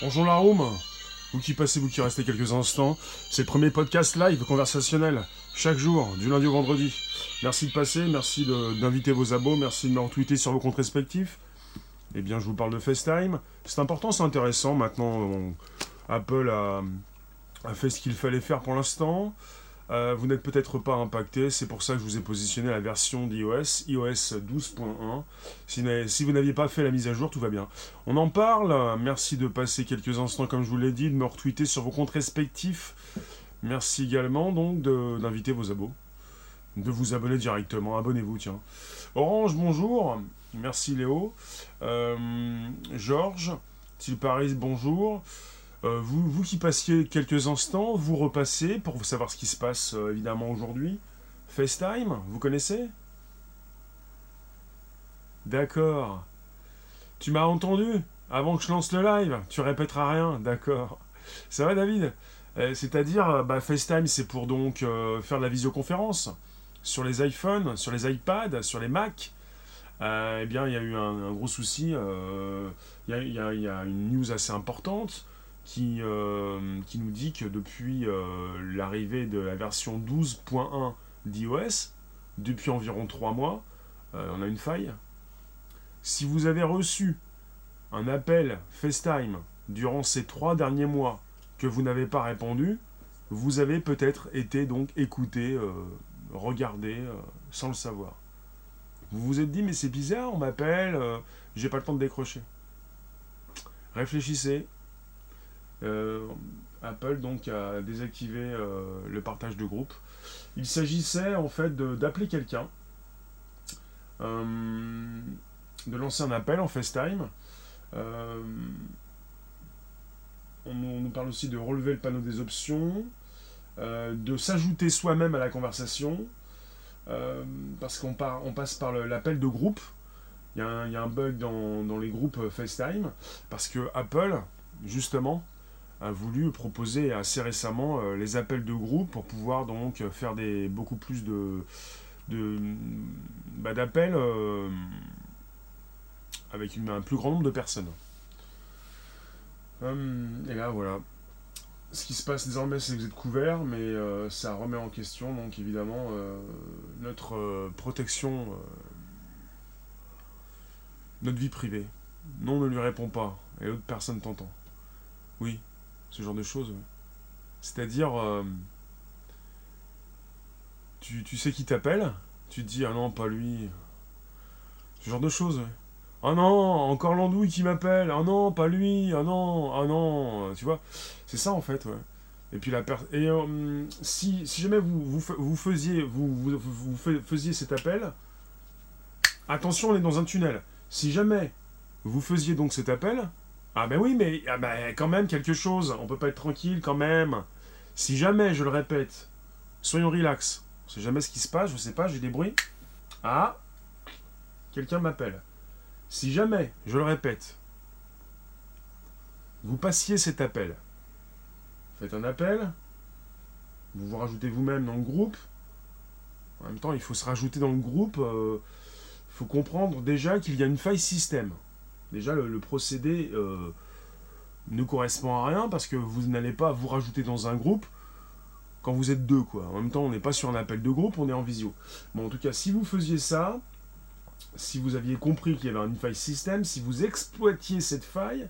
Bonjour la room, vous qui passez, vous qui restez quelques instants, c'est le premier podcast live conversationnel, chaque jour, du lundi au vendredi. Merci de passer, merci d'inviter vos abos, merci de me retweeter sur vos comptes respectifs. Eh bien, je vous parle de FaceTime. C'est important, c'est intéressant. Maintenant, Apple a, a fait ce qu'il fallait faire pour l'instant. Euh, vous n'êtes peut-être pas impacté, c'est pour ça que je vous ai positionné la version d'iOS, iOS 12.1. Si, vous n'aviez pas fait la mise à jour, tout va bien. On en parle, merci de passer quelques instants comme je vous l'ai dit, de me retweeter sur vos comptes respectifs. Merci également donc d'inviter vos abos, de vous abonner directement, abonnez-vous tiens. Orange, bonjour, merci Léo. Euh, Georges, Paris, bonjour. Euh, vous, qui passiez quelques instants, vous repassez pour savoir ce qui se passe euh, évidemment aujourd'hui. FaceTime, vous connaissez? D'accord. Tu m'as entendu? Avant que je lance le live, tu répéteras rien, d'accord. Ça va David? Euh, C'est-à-dire, bah, FaceTime c'est pour donc faire de la visioconférence sur les iPhones, sur les iPads, sur les Mac. eh bien, il y a eu un, gros souci. Il y, a une news assez importante qui, euh, qui nous dit que depuis euh, l'arrivée de la version 12.1 d'iOS, depuis environ 3 mois, euh, on a une faille. Si vous avez reçu un appel FaceTime durant ces 3 derniers mois que vous n'avez pas répondu, vous avez peut-être été donc écouté, regardé, sans le savoir. Vous vous êtes dit, mais c'est bizarre, on m'appelle, j'ai pas le temps de décrocher. Réfléchissez, Apple donc a désactivé euh, le partage de groupe. Il s'agissait en fait d'appeler quelqu'un, euh, de lancer un appel en FaceTime. On, nous parle aussi de relever le panneau des options, de s'ajouter soi-même à la conversation, parce qu'on on passe par l'appel de groupe. Il y, a un, bug dans, dans, les groupes FaceTime, parce que Apple, justement, a voulu proposer assez récemment euh, les appels de groupe pour pouvoir donc faire des beaucoup plus de, bah, d'appels euh, avec un plus grand nombre de personnes. Hum, et là voilà. Ce qui se passe désormais, c'est que vous êtes couverts, mais euh, ça remet en question donc évidemment notre protection, notre vie privée. Non, ne lui répond pas, et l'autre personne t'entend. Oui, ce genre de choses. C'est-à-dire, euh, tu, sais qui t'appelle, tu te dis, ah non, pas lui. Ce genre de choses. Ah non, encore l'andouille qui m'appelle. Ah non, pas lui. Ah non, ah non. Tu vois, c'est ça en fait, ouais. Et puis la et euh, si, jamais vous, faisiez vous, vous, vous, faisiez cet appel, attention, on est dans un tunnel. Si jamais vous faisiez donc cet appel, ah ben oui, mais ah ben, quand même quelque chose. On peut pas être tranquille quand même. Si jamais, je le répète, soyons relax. On sait jamais ce qui se passe, je sais pas, j'ai des bruits. Ah, quelqu'un m'appelle. Si jamais, je le répète, vous passiez cet appel, faites un appel, vous vous rajoutez vous-même dans le groupe. En même temps, il faut se rajouter dans le groupe. Il euh, faut comprendre déjà qu'il y a une faille système. Déjà, le, procédé euh, ne correspond à rien parce que vous n'allez pas vous rajouter dans un groupe quand vous êtes deux. En même temps, on n'est pas sur un appel de groupe, on est en visio. Bon, en tout cas, si vous faisiez ça, si vous aviez compris qu'il y avait une faille système, si vous exploitiez cette faille,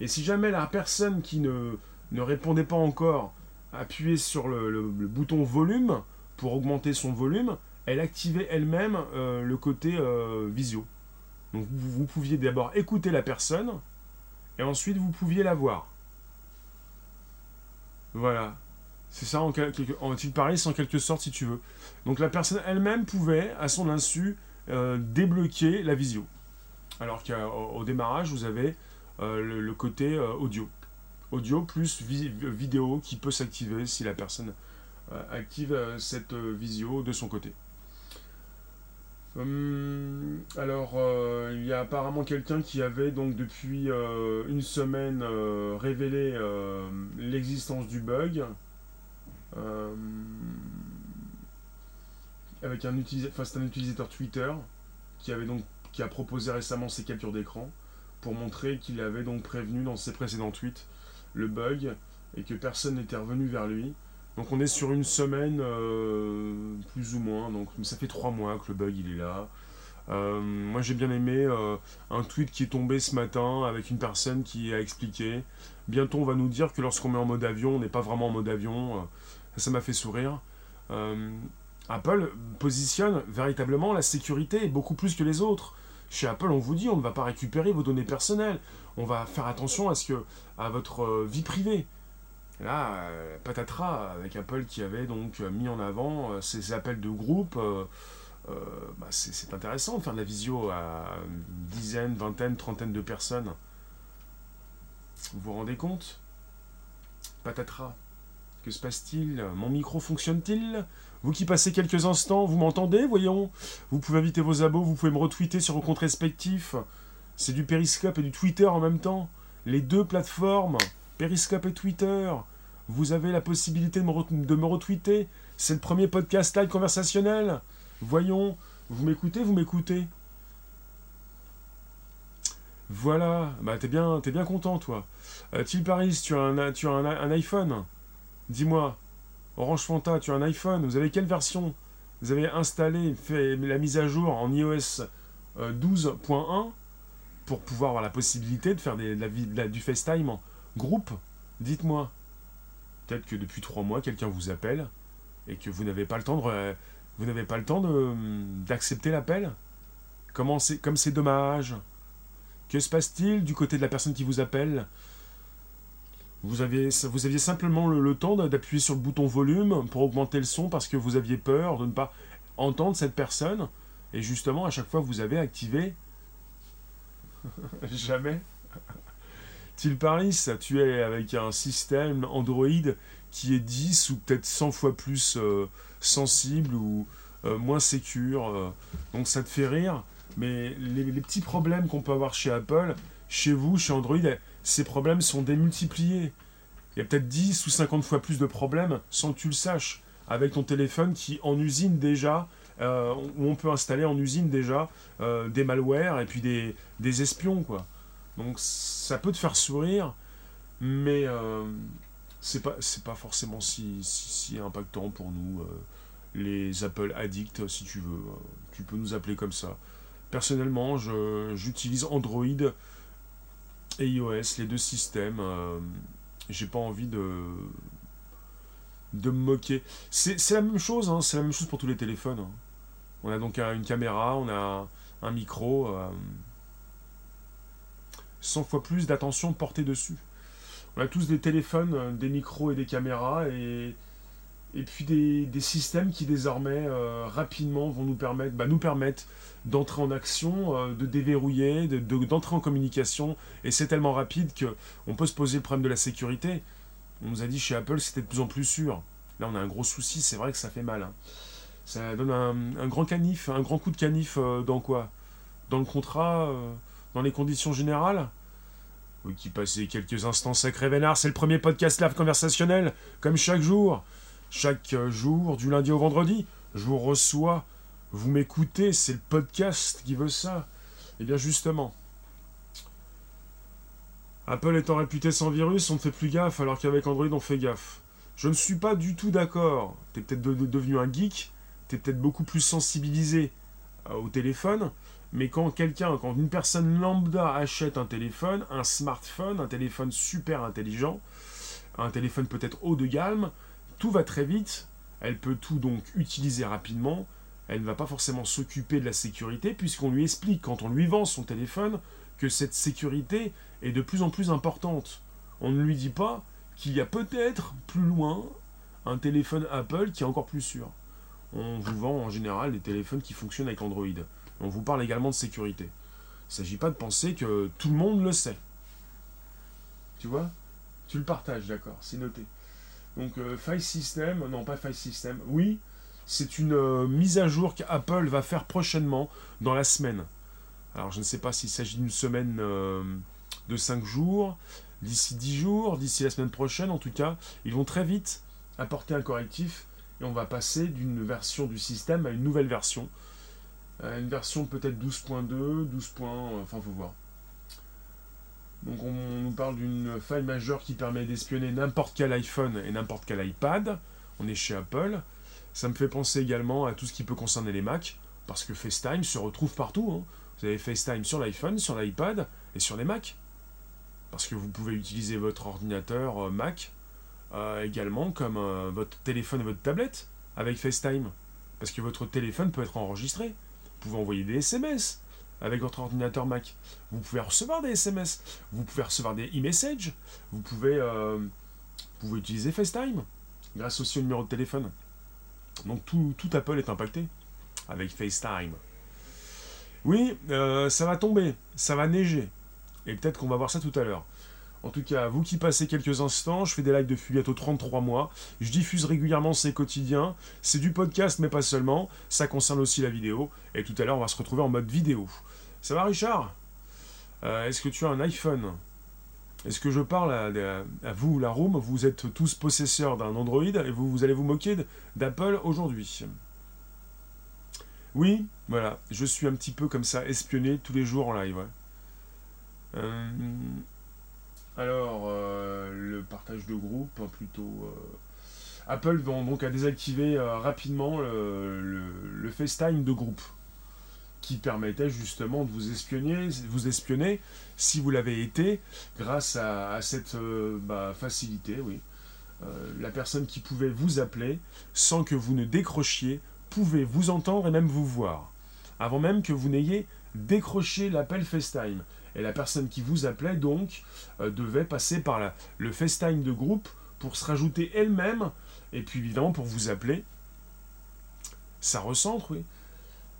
et si jamais la personne qui ne, ne répondait pas encore appuyait sur le, bouton volume pour augmenter son volume, elle activait elle-même euh, le côté euh, visio. Donc vous, pouviez d'abord écouter la personne, et ensuite vous pouviez la voir. Voilà. C'est ça en, en Paris, en quelque sorte, si tu veux. Donc la personne elle-même pouvait, à son insu, euh, débloquer la visio. Alors qu'au démarrage, vous avez euh, le, côté euh, audio. Audio plus vidéo qui peut s'activer si la personne active cette visio de son côté. Hum, alors, euh, il y a apparemment quelqu'un qui avait donc depuis euh, une semaine euh, révélé l'existence du bug. avec un utilisateur, utilisateur Twitter qui avait donc qui a proposé récemment ses captures d'écran. pour montrer qu'il avait donc prévenu dans ses précédents tweets le bug et que personne n'était revenu vers lui. Donc on est sur une semaine euh, plus ou moins, donc ça fait trois mois que le bug il est là. Euh, moi j'ai bien aimé euh, un tweet qui est tombé ce matin avec une personne qui a expliqué. Bientôt on va nous dire que lorsqu'on met en mode avion, on n'est pas vraiment en mode avion. ça m'a fait sourire. Apple positionne véritablement la sécurité beaucoup plus que les autres. Chez Apple, on vous dit, on ne va pas récupérer vos données personnelles. On va faire attention à ce que, à votre vie privée. Là, euh, patatras, avec Apple qui avait donc mis en avant euh, ces appels de groupe, bah, c'est intéressant de faire de la visio à une dizaine, vingtaine, trentaine de personnes. Vous vous rendez compte? Patatras. Que se passe-t-il? Mon micro fonctionne-t-il? Vous qui passez quelques instants, vous m'entendez, voyons Vous pouvez inviter vos abos, vous pouvez me retweeter sur vos comptes respectifs. C'est du Periscope et du Twitter en même temps. Les deux plateformes, Periscope et Twitter. Vous avez la possibilité de me, retweeter. C'est le premier podcast live conversationnel. Voyons, vous m'écoutez, vous m'écoutez. Voilà, bah t'es bien, bien content toi. Euh, Paris, tu as un, iPhone Dis-moi, Orange Fanta, tu as un iPhone, vous avez quelle version? Vous avez installé, fait la mise à jour en iOS 12.1 euh, pour pouvoir avoir la possibilité de faire du FaceTime groupe Dites-moi. Peut-être que depuis trois mois, quelqu'un vous appelle et que vous n'avez pas le temps de, vous n'avez pas le temps d'accepter l'appel? Comment c'est, comme c'est dommage. Que se passe-t-il du côté de la personne qui vous appelle? Vous vous aviez simplement le, temps d'appuyer sur le bouton volume pour augmenter le son parce que vous aviez peur de ne pas entendre cette personne. Et justement, à chaque fois, vous avez activé. Jamais. Til Paris, tu es avec un système Android qui est 10 ou peut-être 100 fois plus euh, sensible ou euh, moins sécure. Euh. donc ça te fait rire. Mais les, petits problèmes qu'on peut avoir chez Apple, chez vous, chez Android, ces problèmes sont démultipliés. Il y a peut-être 10 ou 50 fois plus de problèmes sans que tu le saches, avec ton téléphone qui en usine déjà, où on peut installer en usine déjà des malwares et puis des, des, espions, quoi. Donc ça peut te faire sourire, mais euh, c'est pas, pas forcément si, si, impactant pour nous, les Apple addicts, si tu veux. tu peux nous appeler comme ça. Personnellement, j'utilise Android et iOS, les deux systèmes. Euh, j'ai pas envie de de me moquer. C'est la même chose, hein, c'est la même chose pour tous les téléphones. Hein. On a donc une caméra, on a un micro, 100 euh, fois plus d'attention portée dessus. On a tous des téléphones, euh, des micros et des caméras, et et puis des, systèmes qui désormais euh, rapidement vont nous permettre, bah, d'entrer en action, euh, de déverrouiller, d'entrer en communication, et c'est tellement rapide qu'on peut se poser le problème de la sécurité. On nous a dit chez Apple c'était de plus en plus sûr. Là on a un gros souci, c'est vrai que ça fait mal. Hein. Ça donne un, grand canif, un grand coup de canif dans quoi? Dans le contrat, dans les conditions générales oui, qui passait quelques instants sacré vénard, c'est le premier podcast live conversationnel, comme chaque jour. Chaque jour, du lundi au vendredi, je vous reçois, vous m'écoutez, c'est le podcast qui veut ça. Et eh bien justement, Apple étant réputé sans virus, on ne fait plus gaffe, alors qu'avec Android, on fait gaffe. Je ne suis pas du tout d'accord. T'es peut-être devenu un geek, t'es peut-être beaucoup plus sensibilisé euh, au téléphone, mais quand quelqu'un, quand une personne lambda achète un téléphone, un smartphone, un téléphone super intelligent, un téléphone peut-être haut de gamme, tout va très vite, elle peut tout donc utiliser rapidement, elle ne va pas forcément s'occuper de la sécurité puisqu'on lui explique quand on lui vend son téléphone que cette sécurité est de plus en plus importante. On ne lui dit pas qu'il y a peut-être plus loin un téléphone Apple qui est encore plus sûr. On vous vend en général des téléphones qui fonctionnent avec Android. On vous parle également de sécurité. Il ne s'agit pas de penser que tout le monde le sait. Tu vois? Tu le partages, d'accord, c'est noté. Donc euh, File System, non pas File System, oui, c'est une euh, mise à jour qu'Apple va faire prochainement dans la semaine. Alors je ne sais pas s'il s'agit d'une semaine euh, de 5 jours, d'ici 10 jours, d'ici la semaine prochaine en tout cas, ils vont très vite apporter un correctif et on va passer d'une version du système à une nouvelle version. Une version peut-être 12.2, 12. enfin faut voir. Donc on nous parle d'une faille majeure qui permet d'espionner n'importe quel iPhone et n'importe quel iPad. On est chez Apple. Ça me fait penser également à tout ce qui peut concerner les Mac, parce que FaceTime se retrouve partout. Hein. Vous avez FaceTime sur l'iPhone, sur l'iPad et sur les Mac. Parce que vous pouvez utiliser votre ordinateur euh, Mac euh, également comme euh, votre téléphone et votre tablette avec FaceTime. Parce que votre téléphone peut être enregistré. Vous pouvez envoyer des SMS avec votre ordinateur Mac. Vous pouvez recevoir des SMS. Vous pouvez recevoir des e-messages. Vous pouvez, vous pouvez utiliser FaceTime grâce aussi au numéro de téléphone. Donc tout, tout Apple est impacté avec FaceTime. Oui, ça va tomber, ça va neiger. Et peut-être qu'on va voir ça tout à l'heure. En tout cas, vous qui passez quelques instants, je fais des lives depuis bientôt 33 mois. Je diffuse régulièrement ces quotidiens. C'est du podcast, mais pas seulement. Ça concerne aussi la vidéo. Et tout à l'heure, on va se retrouver en mode vidéo. Ça va, Richard? Euh, Est-ce que tu as un iPhone? Est-ce que je parle à, vous, la room? Vous êtes tous possesseurs d'un Android et vous, vous allez vous moquer d'Apple aujourd'hui. Oui, voilà. Je suis un petit peu comme ça, espionné tous les jours en live. Euh, alors, euh, le partage de groupe, hein, plutôt. Euh, Apple vont donc à désactiver rapidement le, FaceTime de groupe qui permettait justement de vous espionner, vous espionner si vous l'avez été grâce à, cette bah, facilité, oui. la personne qui pouvait vous appeler sans que vous ne décrochiez pouvait vous entendre et même vous voir, avant même que vous n'ayez décroché l'appel FaceTime. Et la personne qui vous appelait, donc, euh, devait passer par le FaceTime de groupe pour se rajouter elle-même, et puis évidemment pour vous appeler. Ça recentre, oui.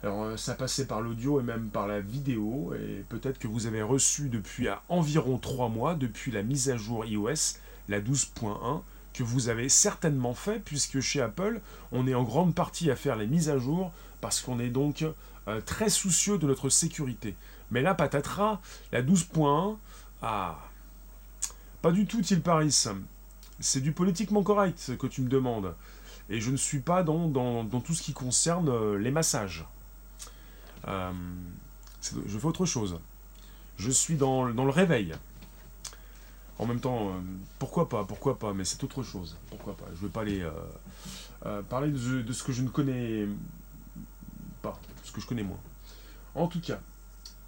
Alors euh, ça passait par l'audio et même par la vidéo, et peut-être que vous avez reçu depuis environ 3 mois, depuis la mise à jour iOS, la 12.1, que vous avez certainement fait, puisque chez Apple, on est en grande partie à faire les mises à jour, parce qu'on est donc euh, très soucieux de notre sécurité. Mais là, patatras, la 12.1, ah, pas du tout, Til Paris. C'est du politiquement correct que tu me demandes. Et je ne suis pas dans, tout ce qui concerne euh, les massages. Euh, je fais autre chose. Je suis dans, le réveil. En même temps, euh, pourquoi pas, pourquoi pas, mais c'est autre chose. Pourquoi pas. Je ne veux pas aller parler de, de, ce que je ne connais pas, ce que je connais moins. En tout cas,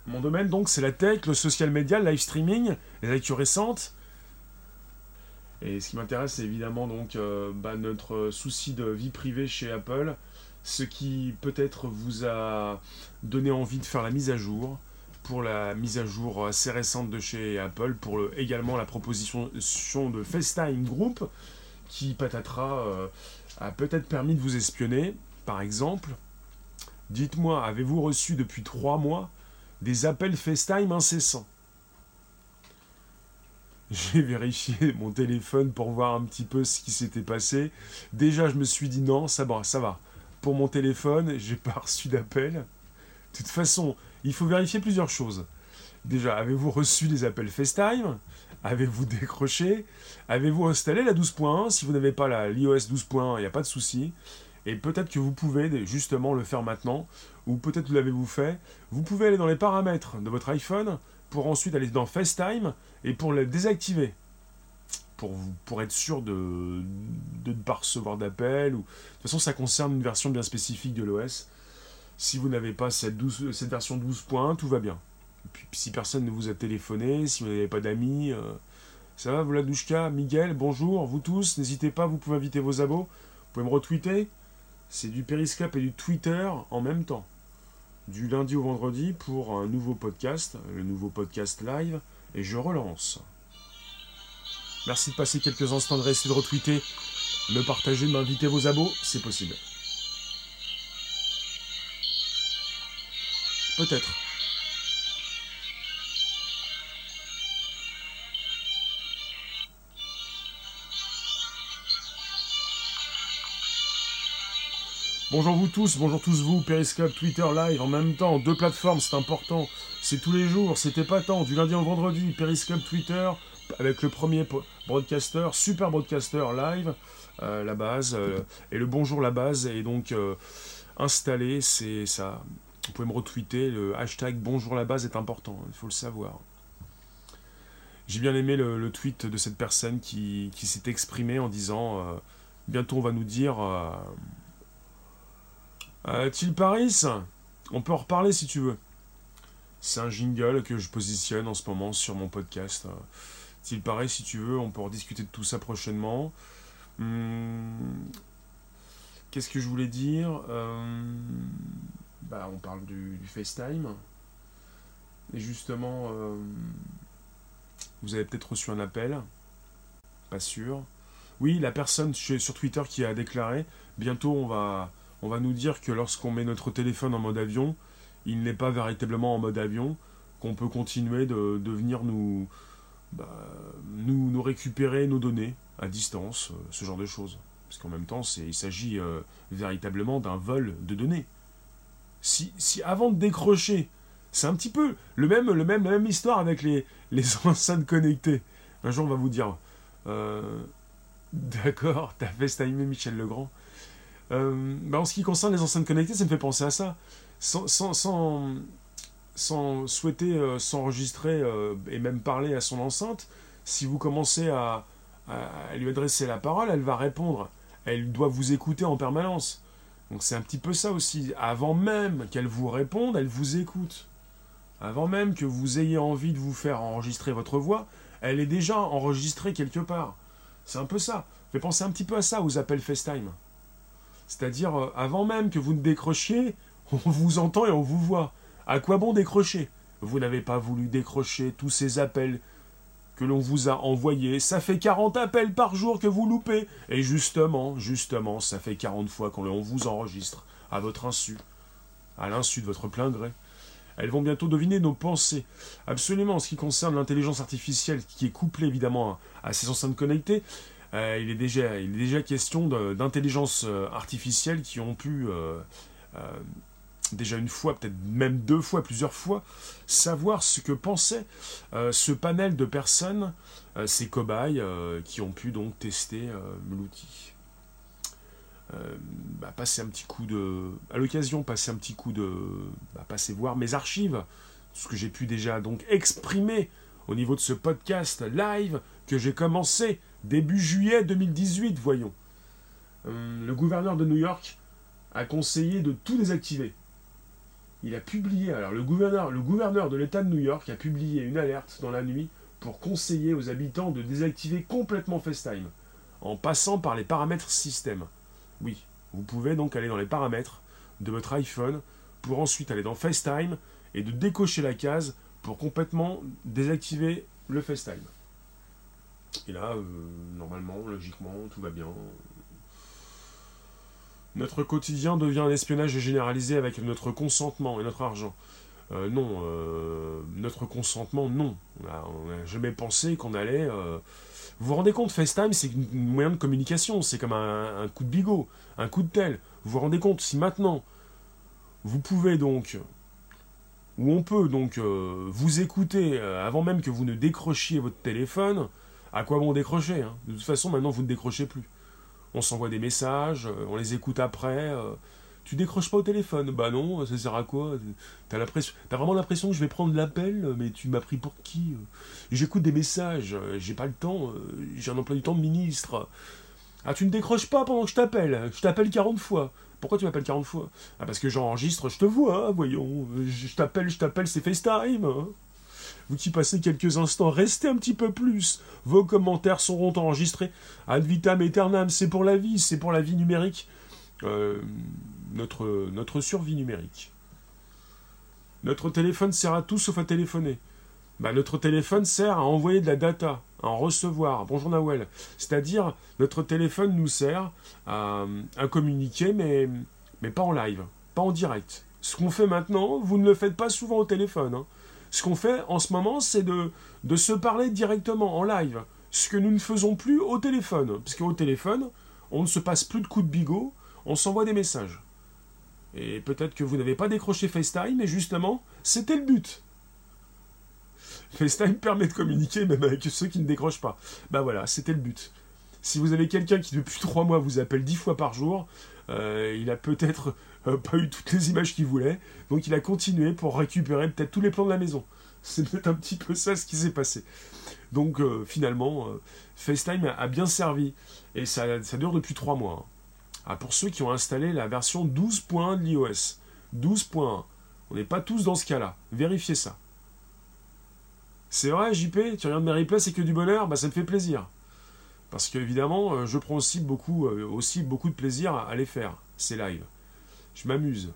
mon domaine, donc, c'est la tech, le social media, le live streaming, les actus récentes. Et ce qui m'intéresse, c'est évidemment donc euh, bah, notre souci de vie privée chez Apple, ce qui peut-être vous a donné envie de faire la mise à jour pour la mise à jour assez récente de chez Apple, pour également la proposition de FaceTime Group, qui patatera euh, a peut-être permis de vous espionner. Par exemple, dites-moi, avez-vous reçu depuis trois mois des appels FaceTime incessants. J'ai vérifié mon téléphone pour voir un petit peu ce qui s'était passé. Déjà, je me suis dit non, ça va, ça va. Pour mon téléphone, j'ai pas reçu d'appel. De toute façon, il faut vérifier plusieurs choses. Déjà, avez-vous reçu des appels FaceTime? Avez-vous décroché? Avez-vous installé la 12.1 Si vous n'avez pas l'iOS 12.1, il n'y a pas de souci. Et peut-être que vous pouvez justement le faire maintenant, ou peut-être l'avez-vous fait. Vous pouvez aller dans les paramètres de votre iPhone pour ensuite aller dans FaceTime et pour le désactiver. Pour, être sûr de, ne pas recevoir d'appel. De toute façon, ça concerne une version bien spécifique de l'OS. Si vous n'avez pas cette, cette version 12.1, tout va bien. Puis, si personne ne vous a téléphoné, si vous n'avez pas d'amis, euh, ça va, Vladouchka, Miguel, bonjour, vous tous, n'hésitez pas, vous pouvez inviter vos abos, vous pouvez me retweeter, c'est du Periscope et du Twitter en même temps. Du lundi au vendredi pour un nouveau podcast, le nouveau podcast live, et je relance. Merci de passer quelques instants de rester de retweeter, me partager, de m'inviter vos abos, c'est possible. Peut-être. Bonjour vous tous, bonjour tous vous, Periscope, Twitter Live, en même temps, deux plateformes, c'est important, c'est tous les jours, c'est épatant, du lundi au vendredi, Periscope, Twitter, avec le premier broadcaster, super broadcaster live, euh, la base, euh, et le bonjour la base est donc euh, installé, c'est ça, vous pouvez me retweeter, le hashtag bonjour la base est important, il faut le savoir. J'ai bien aimé le, tweet de cette personne qui, s'est exprimée en disant Bientôt on va nous dire Til Paris On peut en reparler si tu veux. C'est un jingle que je positionne en ce moment sur mon podcast. Til Paris, si tu veux, on peut en discuter de tout ça prochainement. Hmm, qu'est-ce que je voulais dire euh, bah, On parle du, FaceTime. Et justement, euh, vous avez peut-être reçu un appel. Pas sûr. Oui, la personne sur Twitter qui a déclaré, bientôt on va, on va nous dire que lorsqu'on met notre téléphone en mode avion, il n'est pas véritablement en mode avion, qu'on peut continuer de, venir nous, bah, nous, nous récupérer nos données à distance, euh, ce genre de choses. Parce qu'en même temps, il s'agit euh, véritablement d'un vol de données. Si, si avant de décrocher, c'est un petit peu le même, le même, la même histoire avec les, enceintes connectées. Un jour, on va vous dire, euh, d'accord, t'as FaceTimé Michel Legrand. Bah, en ce qui concerne les enceintes connectées, ça me fait penser à ça. Sans, souhaiter s'enregistrer et même parler à son enceinte, si vous commencez à, à lui adresser la parole, elle va répondre. Elle doit vous écouter en permanence. Donc c'est un petit peu ça aussi. Avant même qu'elle vous réponde, elle vous écoute. Avant même que vous ayez envie de vous faire enregistrer votre voix, elle est déjà enregistrée quelque part. C'est un peu ça. Fait penser un petit peu à ça aux appels FaceTime. C'est-à-dire, euh, avant même que vous ne décrochiez, on vous entend et on vous voit. À quoi bon décrocher? Vous n'avez pas voulu décrocher tous ces appels que l'on vous a envoyé, ça fait 40 appels par jour que vous loupez. Et justement, justement, ça fait 40 fois qu'on vous enregistre, à votre insu, à l'insu de votre plein gré. Elles vont bientôt deviner nos pensées. Absolument, en ce qui concerne l'intelligence artificielle, qui est couplée évidemment à ces enceintes connectées, euh, il, est déjà, question d'intelligence euh, artificielle qui ont pu euh, déjà une fois, peut-être même deux fois, plusieurs fois, savoir ce que pensait ce panel de personnes, ces cobayes, qui ont pu donc tester l'outil. Bah, passer un petit coup de. À l'occasion, passer un petit coup de. Bah, passer voir mes archives, ce que j'ai pu déjà donc exprimer au niveau de ce podcast live que j'ai commencé début juillet 2018, voyons. le gouverneur de New York a conseillé de tout désactiver il a publié, alors le gouverneur, le gouverneur de l'État de New York a publié une alerte dans la nuit pour conseiller aux habitants de désactiver complètement FaceTime, en passant par les paramètres système. Oui, vous pouvez donc aller dans les paramètres de votre iPhone pour ensuite aller dans FaceTime et de décocher la case pour complètement désactiver le FaceTime. Et là, euh, normalement, logiquement, tout va bien. Notre quotidien devient un espionnage généralisé avec notre consentement et notre argent. Euh, non, euh, notre consentement, non. On n'a jamais pensé qu'on allait... Euh, vous vous rendez compte, FaceTime, c'est un moyen de communication, c'est comme un, coup de bigot, un coup de tel. Vous vous rendez compte, si maintenant, vous pouvez donc, ou on peut donc vous écouter avant même que vous ne décrochiez votre téléphone, à quoi bon décrocher hein? De toute façon, maintenant, vous ne décrochez plus on s'envoie des messages, euh, on les écoute après. Euh. Tu décroches pas au téléphone? Bah non, ça sert à quoi? T'as vraiment l'impression que je vais prendre l'appel, mais tu m'as pris pour qui J'écoute des messages, j'ai pas le temps, j'ai un emploi du temps de ministre. Ah, tu ne décroches pas pendant que je t'appelle, je t'appelle 40 fois. Pourquoi tu m'appelles 40 fois? Ah, parce que j'enregistre, je te vois, hein, voyons. Je t'appelle, je t'appelle, c'est FaceTime. Vous qui passez quelques instants, restez un petit peu plus. Vos commentaires seront enregistrés. Ad vitam aeternam, c'est pour la vie, c'est pour la vie numérique. Euh, notre, survie numérique. Notre téléphone sert à tout sauf à téléphoner. Bah, notre téléphone sert à envoyer de la data, à en recevoir. Bonjour Nawel. C'est-à-dire, notre téléphone nous sert à, communiquer, mais, mais pas en live, pas en direct. Ce qu'on fait maintenant, vous ne le faites pas souvent au téléphone. Hein. Ce qu'on fait en ce moment, c'est de, se parler directement en live. Ce que nous ne faisons plus au téléphone. Parce qu'au téléphone, on ne se passe plus de coups de bigot, on s'envoie des messages. Et peut-être que vous n'avez pas décroché FaceTime, mais justement, c'était le but. FaceTime permet de communiquer même avec ceux qui ne décrochent pas. Ben voilà, c'était le but. Si vous avez quelqu'un qui depuis trois mois vous appelle dix fois par jour, euh, il a peut-être euh, pas eu toutes les images qu'il voulait, donc il a continué pour récupérer peut-être tous les plans de la maison. C'est peut-être un petit peu ça ce qui s'est passé. Donc euh, finalement, FaceTime a, bien servi. Et ça, dure depuis 3 mois. Hein. Ah, pour ceux qui ont installé la version 12.1 de l'iOS. 12.1. On n'est pas tous dans ce cas-là. Vérifiez ça. C'est vrai, JP, tu regardes mes replays, c'est que du bonheur, bah ça me fait plaisir. Parce qu'évidemment, euh, je prends aussi beaucoup, aussi beaucoup de plaisir à, les faire, ces lives. Je m'amuse.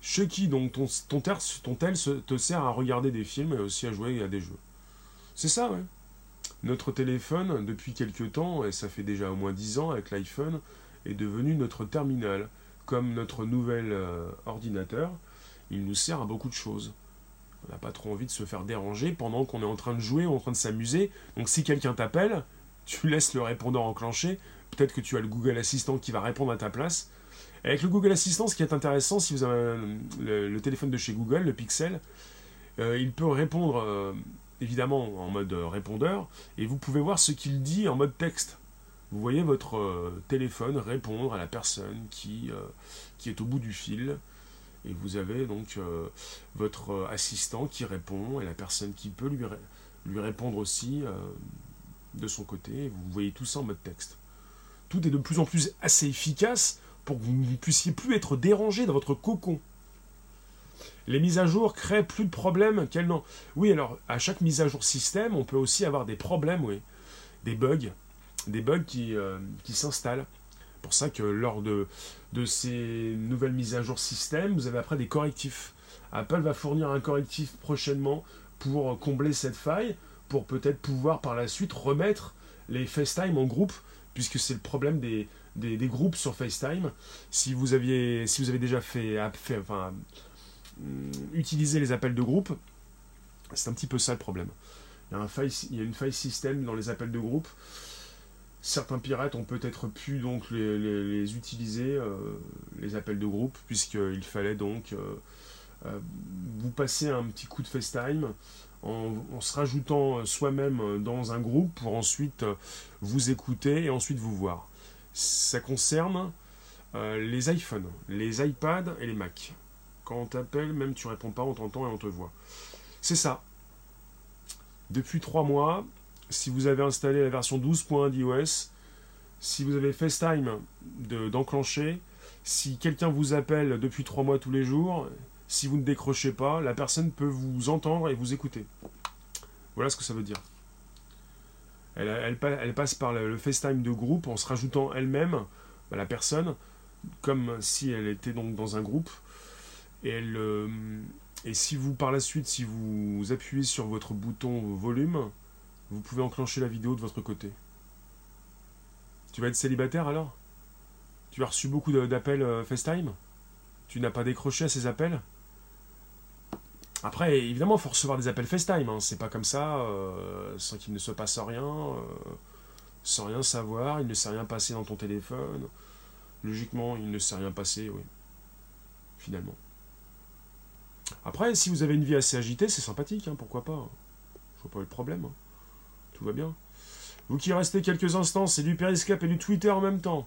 qui donc ton, ton, tel te sert à regarder des films et aussi à jouer à des jeux? C'est ça, ouais. Notre téléphone, depuis quelques temps, et ça fait déjà au moins 10 ans avec l'iPhone, est devenu notre terminal. Comme notre nouvel euh, ordinateur, il nous sert à beaucoup de choses. On n'a pas trop envie de se faire déranger pendant qu'on est en train de jouer ou en train de s'amuser. Donc si quelqu'un t'appelle, tu laisses le répondeur enclenché. Peut-être que tu as le Google Assistant qui va répondre à ta place. Avec le Google Assistant, ce qui est intéressant, si vous avez le, téléphone de chez Google, le Pixel, euh, il peut répondre euh, évidemment en mode euh, répondeur, et vous pouvez voir ce qu'il dit en mode texte. Vous voyez votre téléphone répondre à la personne qui est au bout du fil, et vous avez donc votre assistant qui répond, et la personne qui peut lui, lui répondre aussi de son côté, vous voyez tout ça en mode texte. Tout est de plus en plus assez efficace pour que vous ne puissiez plus être dérangé dans votre cocon les mises à jour créent plus de problèmes qu'elles n'ont. Oui, alors à chaque mise à jour système, on peut aussi avoir des problèmes, oui, des bugs, des bugs qui, euh, qui s'installent. Pour ça que lors de, ces nouvelles mises à jour système, vous avez après des correctifs. Apple va fournir un correctif prochainement pour combler cette faille, pour peut-être pouvoir par la suite remettre les FaceTime en groupe, puisque c'est le problème des, groupes sur FaceTime. Si vous aviez, si vous avez déjà fait, euh, utiliser les appels de groupe, c'est un petit peu ça le problème. Il y, a une faille système dans les appels de groupe. Certains pirates ont peut-être pu donc les, utiliser, euh, les appels de groupe, puisqu'il fallait donc euh, vous passer un petit coup de FaceTime en, en se rajoutant soi-même dans un groupe pour ensuite vous écouter et ensuite vous voir. Ça concerne les iPhones, les iPads et les Macs. Quand on t'appelle, même tu réponds pas, on t'entend et on te voit. C'est ça. Depuis trois mois, si vous avez installé la version 12.1 d'iOS, si vous avez FaceTime d'enclencher, si quelqu'un vous appelle depuis trois mois tous les jours, si vous ne décrochez pas, la personne peut vous entendre et vous écouter. Voilà ce que ça veut dire. Elle, passe par le, FaceTime de groupe en se rajoutant elle-même, la personne, comme si elle était donc dans un groupe, et, euh, et si vous, par la suite, si vous appuyez sur votre bouton volume, vous pouvez enclencher la vidéo de votre côté. Tu vas être célibataire alors? Tu as reçu beaucoup d'appels euh, FaceTime? Tu n'as pas décroché à ces appels? Après, évidemment, il faut recevoir des appels FaceTime. Hein. C'est pas comme ça, euh, sans qu'il ne se passe rien, sans rien savoir, il ne s'est rien passé dans ton téléphone. Logiquement, il ne s'est rien passé, oui. Finalement. Après, si vous avez une vie assez agitée, c'est sympathique, hein, pourquoi pas. Je vois pas le problème. Hein. Tout va bien. Vous qui restez quelques instants, c'est du Periscope et du Twitter en même temps.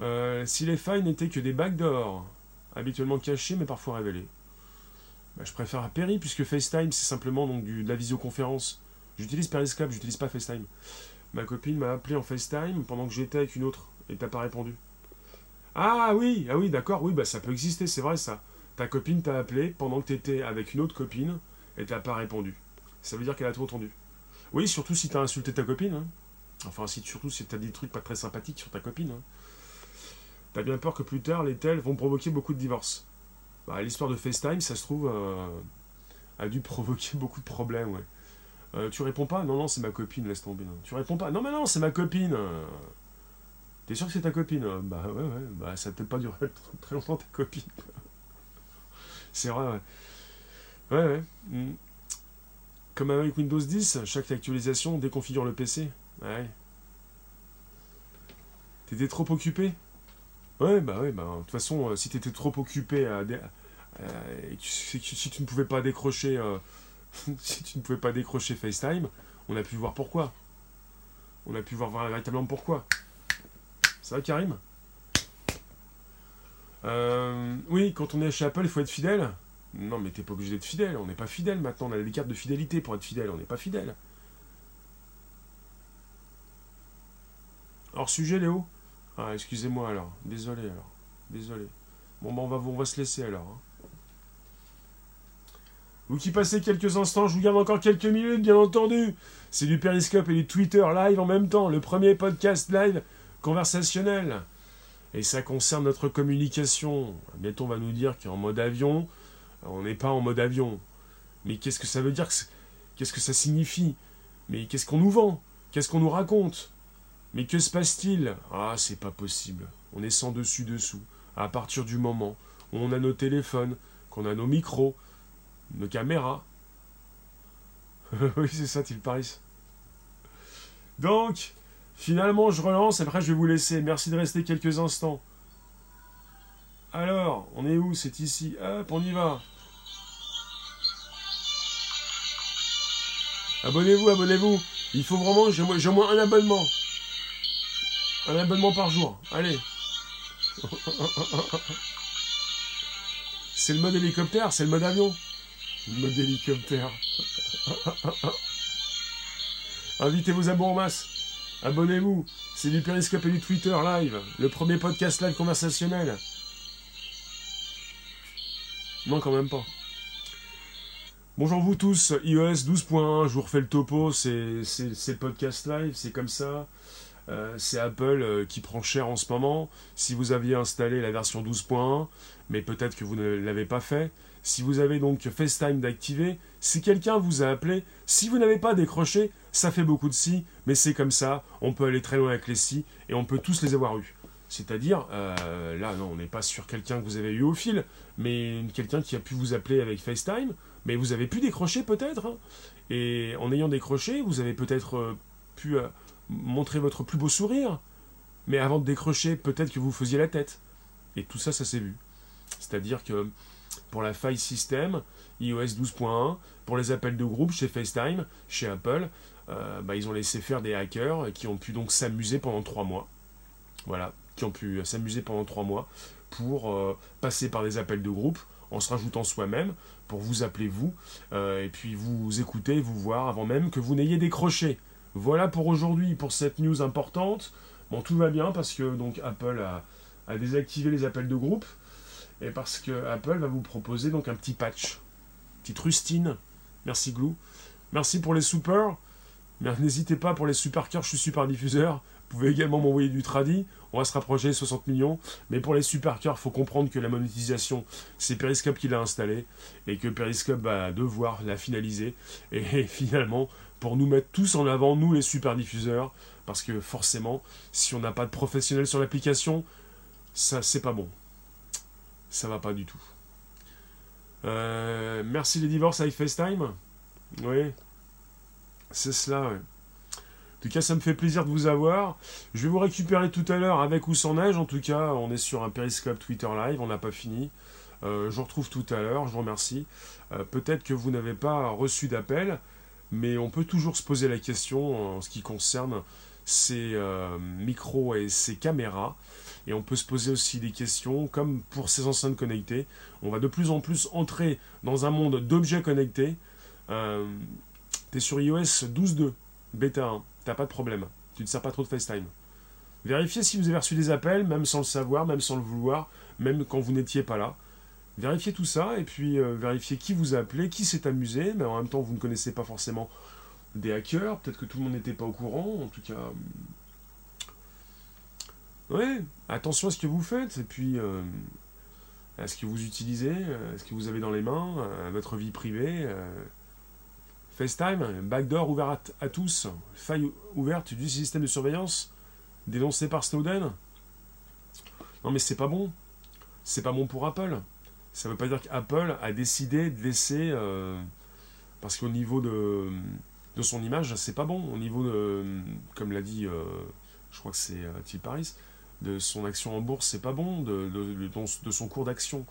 Euh, si les failles n'étaient que des backdoors, habituellement cachés mais parfois révélés. Bah, je préfère Peri puisque FaceTime c'est simplement donc de la visioconférence. J'utilise Periscope, j'utilise pas FaceTime. Ma copine m'a appelé en FaceTime pendant que j'étais avec une autre et t'as pas répondu. Ah oui, ah oui, d'accord, oui, bah ça peut exister, c'est vrai ça. Ta copine t'a appelé pendant que tu étais avec une autre copine et t'as pas répondu. Ça veut dire qu'elle a tout entendu. Oui, surtout si t'as insulté ta copine. Hein. Enfin, si, surtout si t'as dit des trucs pas très sympathiques sur ta copine. Hein. T'as bien peur que plus tard, les tels vont provoquer beaucoup de divorces. Bah, L'histoire de FaceTime, ça se trouve, euh, a dû provoquer beaucoup de problèmes, ouais. Euh, tu réponds pas? Non, non, c'est ma copine, laisse tomber. Tu réponds pas? Non, mais non, c'est ma copine. T'es sûr que c'est ta copine? Bah ouais, ouais, bah ça peut pas durer très longtemps ta copine. C'est vrai, ouais. Ouais, ouais. Mm. Comme avec Windows 10, chaque actualisation déconfigure le PC. Ouais. T'étais trop occupé? Ouais, bah ouais, bah de toute façon, euh, si t'étais trop occupé à, euh, si, tu ne pouvais pas décrocher, euh, si tu ne pouvais pas décrocher FaceTime, on a pu voir pourquoi. On a pu voir véritablement pourquoi. Ça va, Karim? Oui, quand on est chez Apple, il faut être fidèle. Non, mais t'es pas obligé d'être fidèle. On n'est pas fidèle maintenant. On a des cartes de fidélité pour être fidèle. On n'est pas fidèle. Hors sujet, Léo Ah, excusez-moi alors. Désolé alors. Désolé. Bon, ben on va, on va se laisser alors. Hein. Vous qui passez quelques instants, je vous garde encore quelques minutes, bien entendu. C'est du Periscope et du Twitter live en même temps. Le premier podcast live conversationnel. Et ça concerne notre communication. Bientôt, on va nous dire qu'en mode avion, on n'est pas en mode avion. Mais qu'est-ce que ça veut dire Qu'est-ce que ça signifie? Mais qu'est-ce qu'on nous vend? Qu'est-ce qu'on nous raconte? Mais que se passe-t-il? Ah, c'est pas possible. On est sans dessus dessous. À partir du moment où on a nos téléphones, qu'on a nos micros, nos caméras. oui, c'est ça, Til Paris. Donc, finalement, je relance. Après, je vais vous laisser. Merci de rester quelques instants. Alors, on est où? C'est ici. Hop, on y va. Abonnez-vous, abonnez-vous. Il faut vraiment, j'ai au moins un abonnement. Un abonnement par jour. Allez. c'est le mode hélicoptère, c'est le mode avion. Le mode hélicoptère. Invitez vos abonnés en. Abonnez-vous. C'est du Periscope et du Twitter live. Le premier podcast live conversationnel. Non, quand même pas. Bonjour vous tous, iOS 12.1, je vous refais le topo, c'est le podcast live, c'est comme ça. Euh, c'est Apple euh, qui prend cher en ce moment. Si vous aviez installé la version 12.1, mais peut-être que vous ne l'avez pas fait, si vous avez donc FaceTime d'activer, si quelqu'un vous a appelé, si vous n'avez pas décroché, ça fait beaucoup de si, mais c'est comme ça, on peut aller très loin avec les si, et on peut tous les avoir eus. C'est-à-dire, euh, là, non, on n'est pas sur quelqu'un que vous avez eu au fil, mais quelqu'un qui a pu vous appeler avec FaceTime, mais vous avez pu décrocher peut-être, hein. et en ayant décroché, vous avez peut-être euh, pu euh, montrer votre plus beau sourire, mais avant de décrocher, peut-être que vous faisiez la tête. Et tout ça, ça s'est vu. C'est-à-dire que pour la faille système, iOS 12.1, pour les appels de groupe chez FaceTime, chez Apple, bah, ils ont laissé faire des hackers qui ont pu donc s'amuser pendant trois mois. Voilà, qui ont pu s'amuser pendant trois mois pour euh, passer par des appels de groupe en se rajoutant soi-même pour vous appeler vous euh, et puis vous écouter, vous voir avant même que vous n'ayez décroché. Voilà pour aujourd'hui, pour cette news importante. Bon, tout va bien parce que donc Apple a, désactivé les appels de groupe et parce que Apple va vous proposer donc un petit patch, petite rustine. Merci Glou. Merci pour les super. N'hésitez pas pour les super cœurs, je suis super diffuseur. Vous pouvez également m'envoyer du tradit. On va se rapprocher 60 millions. Mais pour les super cœurs, il faut comprendre que la monétisation, c'est Periscope qui l'a installé. Et que Periscope va devoir la finaliser. Et finalement, pour nous mettre tous en avant, nous les super diffuseurs. Parce que forcément, si on n'a pas de professionnels sur l'application, ça c'est pas bon. Ça va pas du tout. Euh, merci les divorces avec FaceTime. Oui. C'est cela, oui. En tout cas, ça me fait plaisir de vous avoir. Je vais vous récupérer tout à l'heure avec ou sans neige. En tout cas, on est sur un Periscope Twitter Live. On n'a pas fini. Euh, je vous retrouve tout à l'heure. Je vous remercie. Euh, peut-être que vous n'avez pas reçu d'appel, mais on peut toujours se poser la question en ce qui concerne ces euh, micros et ces caméras. Et on peut se poser aussi des questions, comme pour ces enceintes connectées. On va de plus en plus entrer dans un monde d'objets connectés. tu es sur iOS 12.2, bêta 1 pas de problème. Tu ne sers pas trop de FaceTime. Vérifiez si vous avez reçu des appels, même sans le savoir, même sans le vouloir, même quand vous n'étiez pas là. Vérifiez tout ça et puis euh, vérifiez qui vous a appelé, qui s'est amusé, mais en même temps vous ne connaissez pas forcément des hackers, peut-être que tout le monde n'était pas au courant, en tout cas. Euh, ouais, attention à ce que vous faites et puis euh, à ce que vous utilisez, à ce que vous avez dans les mains, à votre vie privée. FaceTime, backdoor ouvert à, tous, faille ouverte du système de surveillance dénoncé par Snowden. Non mais c'est pas bon. C'est pas bon pour Apple. Ça veut pas dire qu'Apple a décidé de laisser... Euh, parce qu'au niveau de, son image, c'est pas bon. Au niveau de... Comme l'a dit, euh, je crois que c'est euh, Till Paris, de son action en bourse, c'est pas bon. De, de son cours d'action.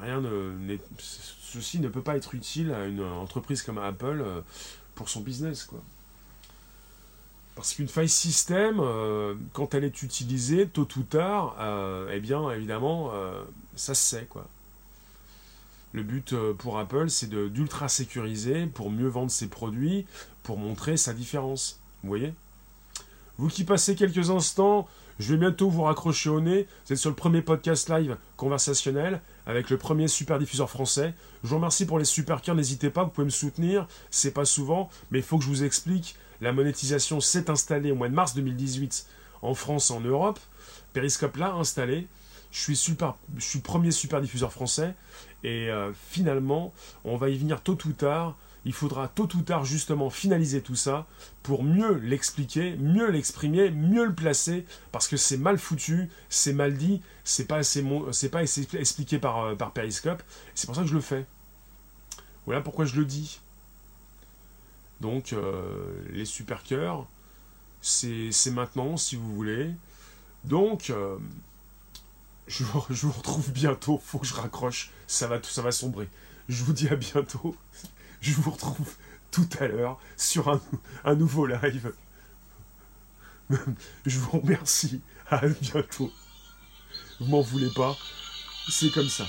Rien n'est ceci ne peut pas être utile à une entreprise comme Apple euh, pour son business. Quoi. Parce qu'une faille système, euh, quand elle est utilisée, tôt ou tard, euh, eh bien, évidemment, ça se sait. Quoi. Le but pour Apple, c'est d'ultra sécuriser pour mieux vendre ses produits, pour montrer sa différence. Vous voyez? Vous qui passez quelques instants, je vais bientôt vous raccrocher au nez. Vous êtes sur le premier podcast live conversationnel avec le premier super diffuseur français. Je vous remercie pour les super cœurs, n'hésitez pas, vous pouvez me soutenir. C'est pas souvent, mais il faut que je vous explique. La monétisation s'est installée au mois de mars 2018 en France en Europe. Periscope l'a installé. Je suis, super, je suis premier super diffuseur français. Et euh, finalement, on va y venir tôt ou tard. Il faudra tôt ou tard justement finaliser tout ça pour mieux l'expliquer, mieux l'exprimer, mieux le placer, parce que c'est mal foutu, c'est mal dit, c'est pas assez, expliqué par, euh, par Periscope. C'est pour ça que je le fais. Voilà pourquoi je le dis. Donc, euh, les super cœurs, c'est maintenant, si vous voulez. Donc, je, je, vous retrouve bientôt. Faut que je raccroche. Ça va, ça va sombrer. Je vous dis à bientôt. Je vous retrouve tout à l'heure sur un, nouveau live. Je vous remercie. À bientôt. Vous m'en voulez pas? C'est comme ça.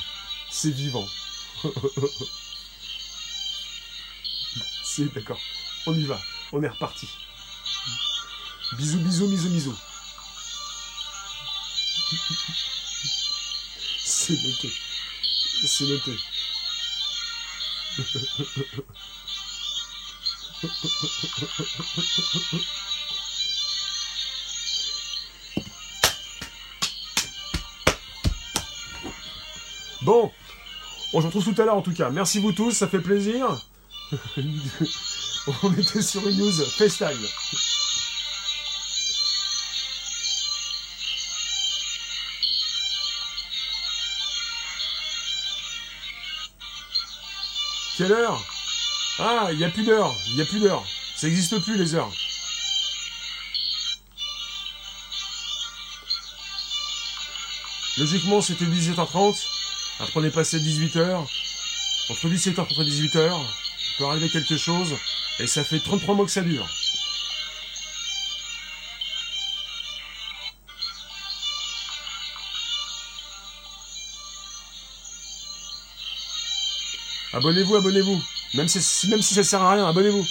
C'est vivant. C'est d'accord. On y va. On est reparti. Bisous, bisous, bisous, bisous. C'est noté. C'est noté. Bon, on se retrouve tout à l'heure en tout cas. Merci vous tous, ça fait plaisir. on était sur une news FaceTime. Quelle heure Ah, il n'y a plus d'heure. Il n'y a plus d'heure. Ça n'existe plus les heures. Logiquement, c'était 17h30. Après, on est passé 18h. Entre 17h et 18h, il peut arriver quelque chose. Et ça fait 33 mois que ça dure. Abonnez-vous, abonnez-vous. Même si, même si ça sert à rien, abonnez-vous.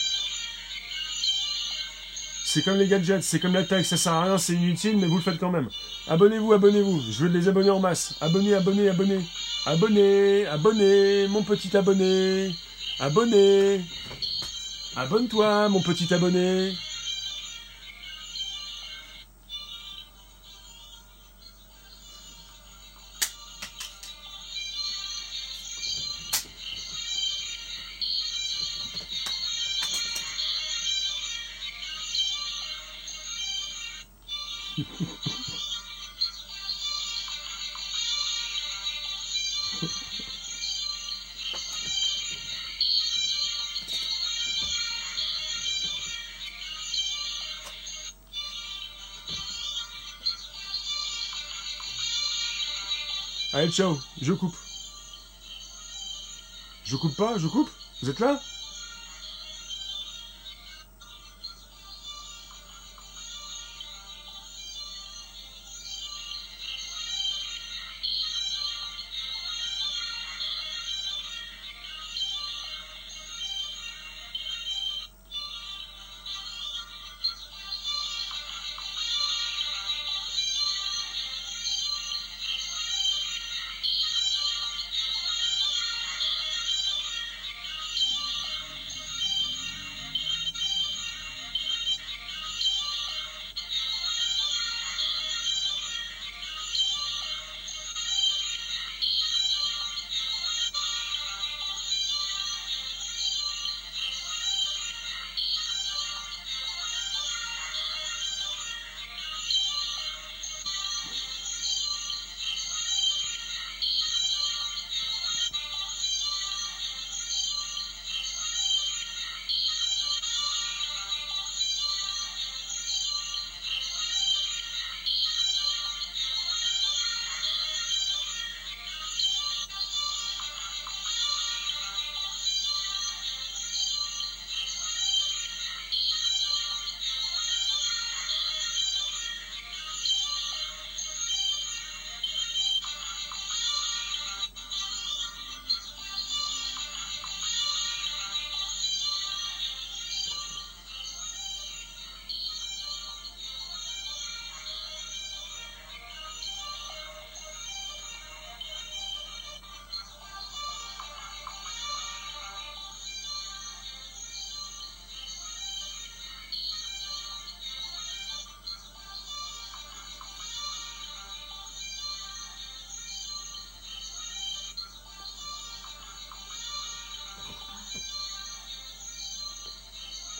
C'est comme les gadgets, c'est comme la tech, ça sert à rien, c'est inutile, mais vous le faites quand même. Abonnez-vous, abonnez-vous. Je veux des abonnés en masse. Abonnez, abonnez, abonnez. Abonnez, abonnez, mon petit abonné. Abonnez. Abonne-toi, mon petit abonné. Allez, ciao, je coupe. Je coupe pas, je coupe Vous êtes là?